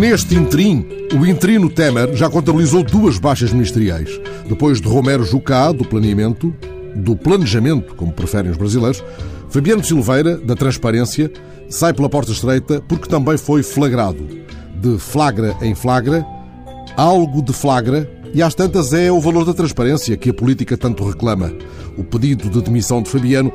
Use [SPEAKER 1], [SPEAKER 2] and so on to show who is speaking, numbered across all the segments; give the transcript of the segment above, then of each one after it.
[SPEAKER 1] Neste interim, o interino Temer já contabilizou duas baixas ministeriais. Depois de Romero Jucá, do planeamento, do planejamento, como preferem os brasileiros, Fabiano Silveira, da transparência, sai pela porta estreita porque também foi flagrado. De flagra em flagra, algo de flagra, e às tantas é o valor da transparência que a política tanto reclama. O pedido de demissão de Fabiano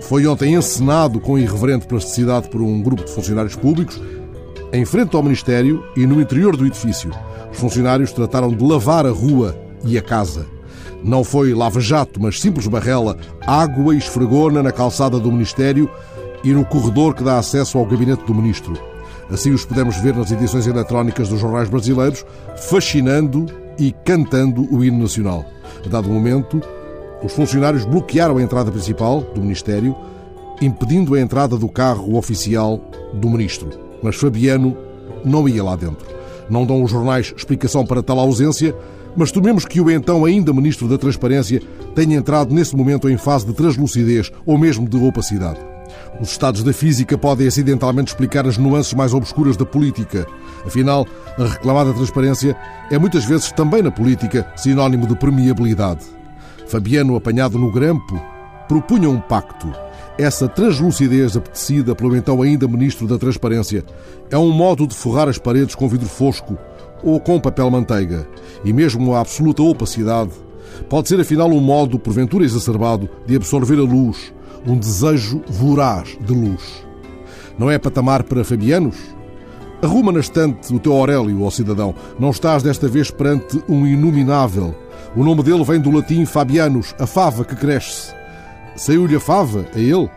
[SPEAKER 1] foi ontem encenado com irreverente plasticidade por um grupo de funcionários públicos em frente ao Ministério e no interior do edifício. Os funcionários trataram de lavar a rua e a casa. Não foi lava-jato, mas simples barrela, água e esfregona na calçada do Ministério e no corredor que dá acesso ao gabinete do Ministro. Assim os podemos ver nas edições eletrónicas dos jornais brasileiros, fascinando e cantando o hino nacional. A dado momento, os funcionários bloquearam a entrada principal do Ministério, impedindo a entrada do carro oficial do Ministro. Mas Fabiano não ia lá dentro. Não dão os jornais explicação para tal ausência, mas tomemos que o então ainda Ministro da Transparência tenha entrado nesse momento em fase de translucidez ou mesmo de opacidade. Os estados da física podem acidentalmente explicar as nuances mais obscuras da política. Afinal, a reclamada transparência é muitas vezes também na política sinónimo de permeabilidade. Fabiano, apanhado no grampo, propunha um pacto essa translucidez apetecida pelo então ainda Ministro da Transparência é um modo de forrar as paredes com vidro fosco ou com papel manteiga, e mesmo a absoluta opacidade pode ser afinal um modo, porventura exacerbado, de absorver a luz, um desejo voraz de luz. Não é patamar para fabianos? Arruma na estante o teu Aurélio, ó cidadão. Não estás desta vez perante um inominável. O nome dele vem do latim Fabianus, a fava que cresce. Saiu-lhe a fava, a ele.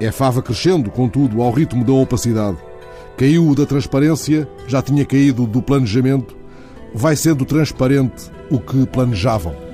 [SPEAKER 1] É fava crescendo, contudo, ao ritmo da opacidade. Caiu da transparência, já tinha caído do planejamento. Vai sendo transparente o que planejavam.